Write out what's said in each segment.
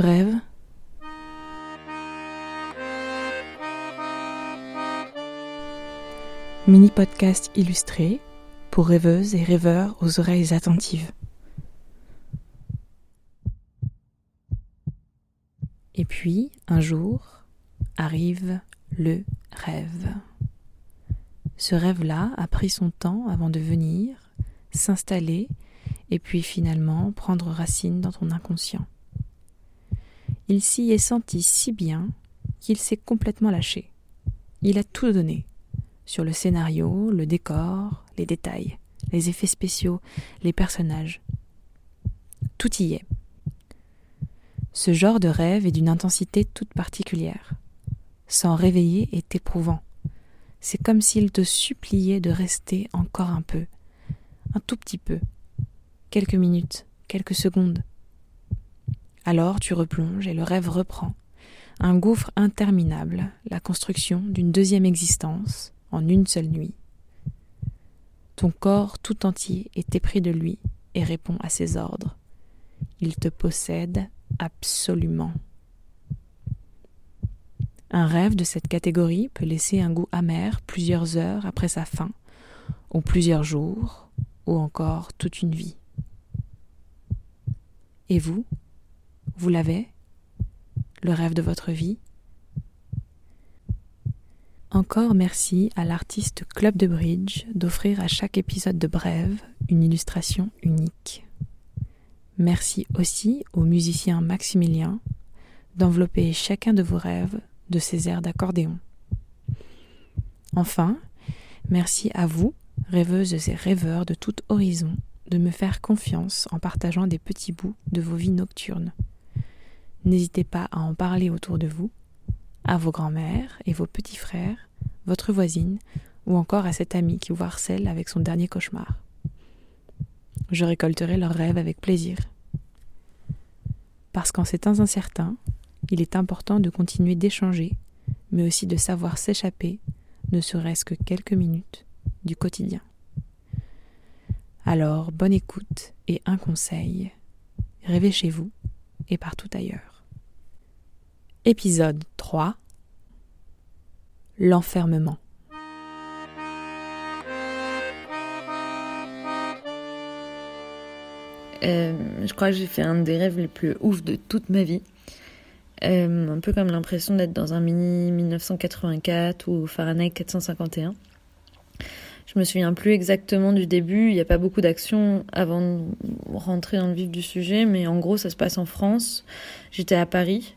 Brève. Mini podcast illustré pour rêveuses et rêveurs aux oreilles attentives. Et puis, un jour, arrive le rêve. Ce rêve-là a pris son temps avant de venir, s'installer et puis finalement prendre racine dans ton inconscient. Il s'y est senti si bien qu'il s'est complètement lâché. Il a tout donné sur le scénario, le décor, les détails, les effets spéciaux, les personnages. Tout y est. Ce genre de rêve est d'une intensité toute particulière. S'en réveiller est éprouvant. C'est comme s'il te suppliait de rester encore un peu, un tout petit peu, quelques minutes, quelques secondes. Alors tu replonges et le rêve reprend. Un gouffre interminable, la construction d'une deuxième existence en une seule nuit. Ton corps tout entier est épris de lui et répond à ses ordres. Il te possède absolument. Un rêve de cette catégorie peut laisser un goût amer plusieurs heures après sa fin, ou plusieurs jours, ou encore toute une vie. Et vous? Vous l'avez? Le rêve de votre vie? Encore merci à l'artiste Club de Bridge d'offrir à chaque épisode de Brève une illustration unique. Merci aussi au musicien Maximilien d'envelopper chacun de vos rêves de ces airs d'accordéon. Enfin, merci à vous, rêveuses et rêveurs de tout horizon, de me faire confiance en partageant des petits bouts de vos vies nocturnes. N'hésitez pas à en parler autour de vous, à vos grands-mères et vos petits frères, votre voisine, ou encore à cet ami qui vous harcèle avec son dernier cauchemar. Je récolterai leurs rêves avec plaisir. Parce qu'en ces temps incertains, il est important de continuer d'échanger, mais aussi de savoir s'échapper, ne serait-ce que quelques minutes, du quotidien. Alors, bonne écoute et un conseil. Rêvez chez vous et partout ailleurs. Épisode 3 L'enfermement. Euh, je crois que j'ai fait un des rêves les plus ouf de toute ma vie. Euh, un peu comme l'impression d'être dans un mini 1984 ou Fahrenheit 451. Je me souviens plus exactement du début, il n'y a pas beaucoup d'action avant de rentrer dans le vif du sujet, mais en gros ça se passe en France. J'étais à Paris,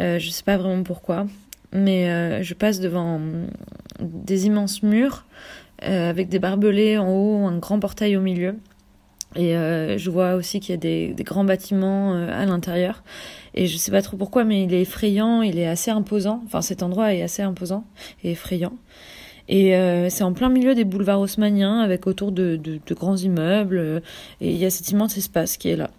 euh, je sais pas vraiment pourquoi, mais euh, je passe devant des immenses murs euh, avec des barbelés en haut, un grand portail au milieu. Et euh, je vois aussi qu'il y a des, grands bâtiments à l'intérieur. Et je sais pas trop pourquoi, mais il est effrayant, il est assez imposant. Enfin, cet endroit est assez imposant et effrayant. Et c'est en plein milieu des boulevards haussmanniens, avec autour de, de grands immeubles. et il y a cet immense espace qui est là.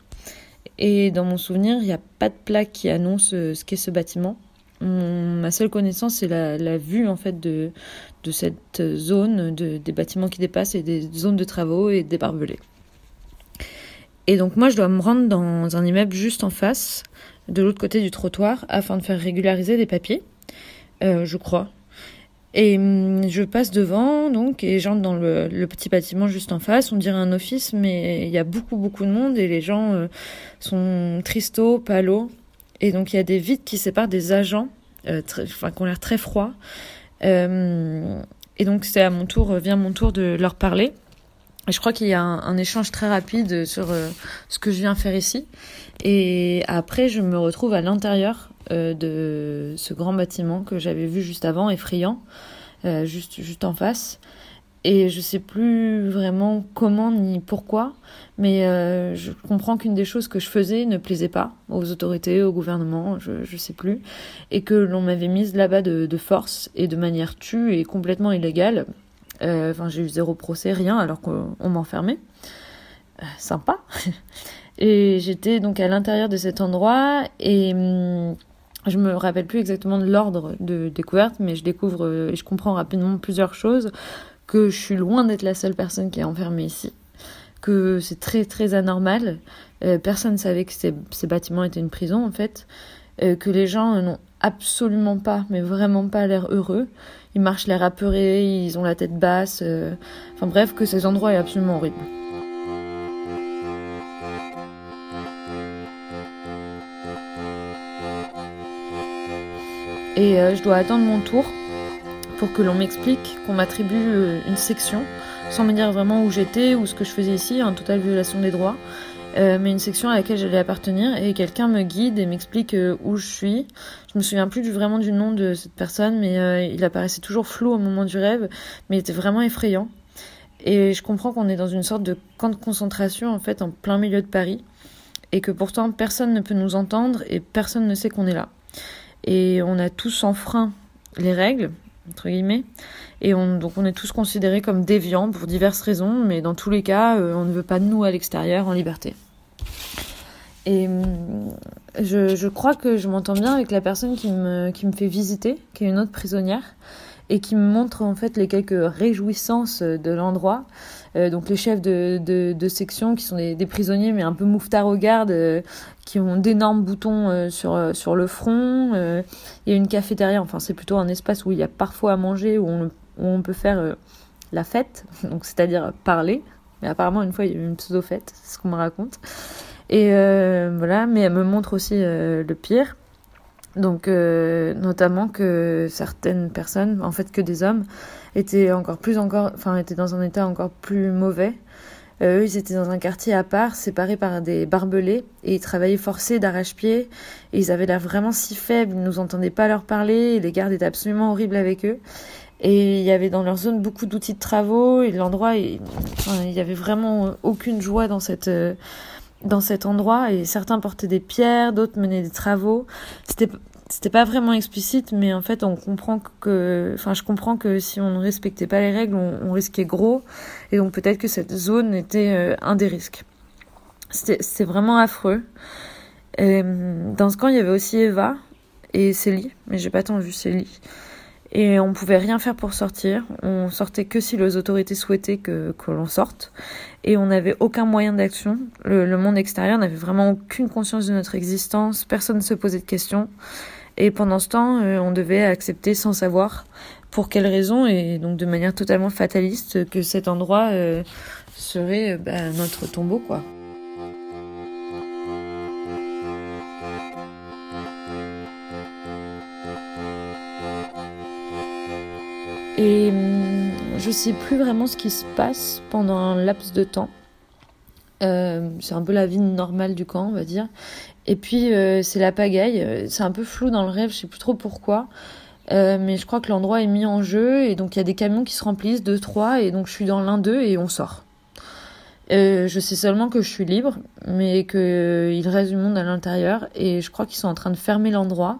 Et dans mon souvenir, il n'y a pas de plaque qui annonce ce qu'est ce bâtiment. Ma seule connaissance, c'est la, vue en fait de, de cette zone, de, des bâtiments qui dépassent et des zones de travaux et des barbelés. Et donc moi, je dois me rendre dans un immeuble juste en face, de l'autre côté du trottoir, afin de faire régulariser des papiers, euh, je crois. Et hum, je passe devant, donc, et j'entre dans le, petit bâtiment juste en face. On dirait un office, mais il y a beaucoup, beaucoup de monde et les gens euh, sont tristos, palos. Et donc, il y a des vides qui séparent des agents, euh, enfin, qui ont l'air très froids. Euh, et donc, c'est à mon tour, vient mon tour de leur parler. Et je crois qu'il y a un, échange très rapide sur euh, ce que je viens faire ici. Et après, je me retrouve à l'intérieur euh, de ce grand bâtiment que j'avais vu juste avant, effrayant, euh, juste, juste en face. Et je sais plus vraiment comment ni pourquoi, mais euh, je comprends qu'une des choses que je faisais ne plaisait pas aux autorités, au gouvernement, je, je sais plus, et que l'on m'avait mise là-bas de, force et de manière tue et complètement illégale euh, enfin, j'ai eu zéro procès, rien, alors qu'on m'enfermait. Euh, sympa. et j'étais donc à l'intérieur de cet endroit et hum, je me rappelle plus exactement de l'ordre de découverte, mais je découvre et je comprends rapidement plusieurs choses. Que je suis loin d'être la seule personne qui est enfermée ici. que c'est très très anormal. personne ne savait que ces, bâtiments étaient une prison en fait. que les gens n'ont absolument pas, mais vraiment pas l'air heureux. Ils marchent l'air apeurés, ils ont la tête basse. Enfin bref, que ces endroits est absolument horrible. Et euh, je dois attendre mon tour pour que l'on m'explique, qu'on m'attribue euh, une section, sans me dire vraiment où j'étais ou ce que je faisais ici, en totale violation des droits, euh, mais une section à laquelle j'allais appartenir, et quelqu'un me guide et m'explique où je suis. Je me souviens plus du, vraiment du nom de cette personne, mais il apparaissait toujours flou au moment du rêve, mais il était vraiment effrayant. Et je comprends qu'on est dans une sorte de camp de concentration, en fait, en plein milieu de Paris, et que pourtant personne ne peut nous entendre et personne ne sait qu'on est là et on a tous enfreint les règles, entre guillemets, et on, donc on est tous considérés comme déviants pour diverses raisons, mais dans tous les cas, euh, on ne veut pas de nous à l'extérieur en liberté. Et hum, je, je crois que je m'entends bien avec la personne qui me, qui me fait visiter, qui est une autre prisonnière, et qui me montre en fait les quelques réjouissances de l'endroit. Euh, donc les chefs de, de, section qui sont des, prisonniers mais un peu mouftards au garde, euh, qui ont d'énormes boutons euh, sur, sur le front. Il y a une cafétéria, enfin c'est plutôt un espace où il y a parfois à manger, où on, où on peut faire la fête, donc c'est-à-dire parler. Mais apparemment une fois il y a eu une pseudo-fête, c'est ce qu'on me raconte. Et voilà, mais elle me montre aussi le pire. Donc, euh, notamment que certaines personnes, en fait que des hommes, étaient encore plus encore, enfin étaient dans un état encore plus mauvais. Euh, eux, ils étaient dans un quartier à part, séparés par des barbelés, et ils travaillaient forcés d'arrache-pied. Et ils avaient l'air vraiment si faibles, ils nous entendaient pas leur parler, et les gardes étaient absolument horribles avec eux. Et il y avait dans leur zone beaucoup d'outils de travaux, et l'endroit, il, enfin, il y avait vraiment aucune joie dans cette euh, dans cet endroit et certains portaient des pierres, d'autres menaient des travaux. C'était c'était pas vraiment explicite, mais en fait, on comprend que, enfin, je comprends que si on ne respectait pas les règles, on, risquait gros, et donc peut-être que cette zone était euh, un des risques. C'était vraiment affreux. Dans ce camp, il y avait aussi Eva et Célie, mais j'ai pas tant vu Célie. Et on pouvait rien faire pour sortir. On sortait que si les autorités souhaitaient que, que l'on sorte. Et on n'avait aucun moyen d'action. Le, monde extérieur n'avait vraiment aucune conscience de notre existence. Personne ne se posait de questions. Et pendant ce temps, euh, on devait accepter sans savoir pour quelles raisons et donc de manière totalement fataliste que cet endroit euh, serait bah, notre tombeau, quoi. Et hum, je sais plus vraiment ce qui se passe pendant un laps de temps. Euh, c'est un peu la vie normale du camp, on va dire. Et puis euh, c'est la pagaille. C'est un peu flou dans le rêve, je sais plus trop pourquoi. Euh, mais je crois que l'endroit est mis en jeu et donc il y a des camions qui se remplissent, deux, trois, et donc je suis dans l'un d'eux et on sort. je sais seulement que je suis libre, mais qu'il reste du monde à l'intérieur et je crois qu'ils sont en train de fermer l'endroit.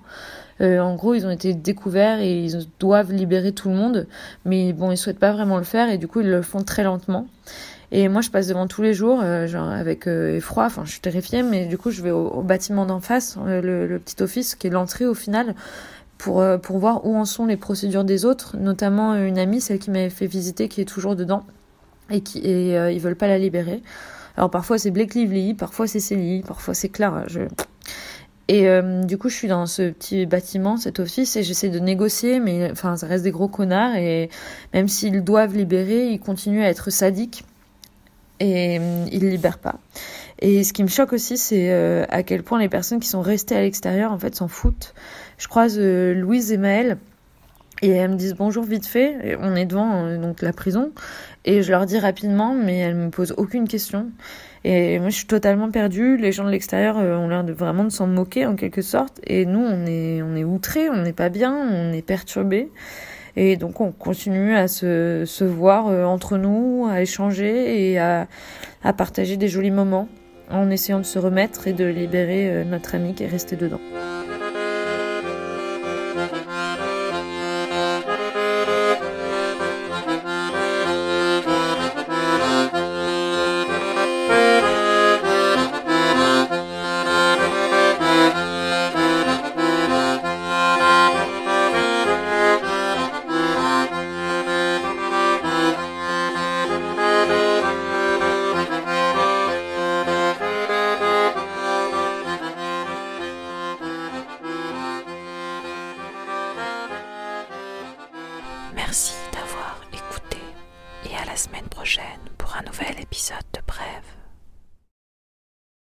Euh, en gros, ils ont été découverts et ils doivent libérer tout le monde, mais bon, ils souhaitent pas vraiment le faire et du coup, ils le font très lentement. Et moi, je passe devant tous les jours, euh, genre avec euh, effroi. Enfin, je suis terrifiée, mais du coup, je vais au, bâtiment d'en face, le, petit office qui est l'entrée au final, pour pour voir où en sont les procédures des autres, notamment une amie, celle qui m'avait fait visiter, qui est toujours dedans et qui et ils veulent pas la libérer. Alors parfois c'est Blake Lively, parfois c'est Célie, parfois c'est Clara. Je et euh, du coup, je suis dans ce petit bâtiment, cet office, et j'essaie de négocier, mais enfin, ça reste des gros connards, et même s'ils doivent libérer, ils continuent à être sadiques, et euh, ils libèrent pas. Et ce qui me choque aussi, c'est euh, à quel point les personnes qui sont restées à l'extérieur, en fait, s'en foutent. Je croise Louise et Maëlle, et elles me disent bonjour vite fait, on est devant donc la prison, et je leur dis rapidement, mais elles me posent aucune question. Et moi, je suis totalement perdue. Les gens de l'extérieur euh, ont l'air de vraiment de s'en moquer en quelque sorte. Et nous, on est, on est outrés, on n'est pas bien, on est perturbés. Et donc, on continue à se, se voir euh, entre nous, à échanger et à, à partager des jolis moments en essayant de se remettre et de libérer euh, notre ami qui est resté dedans.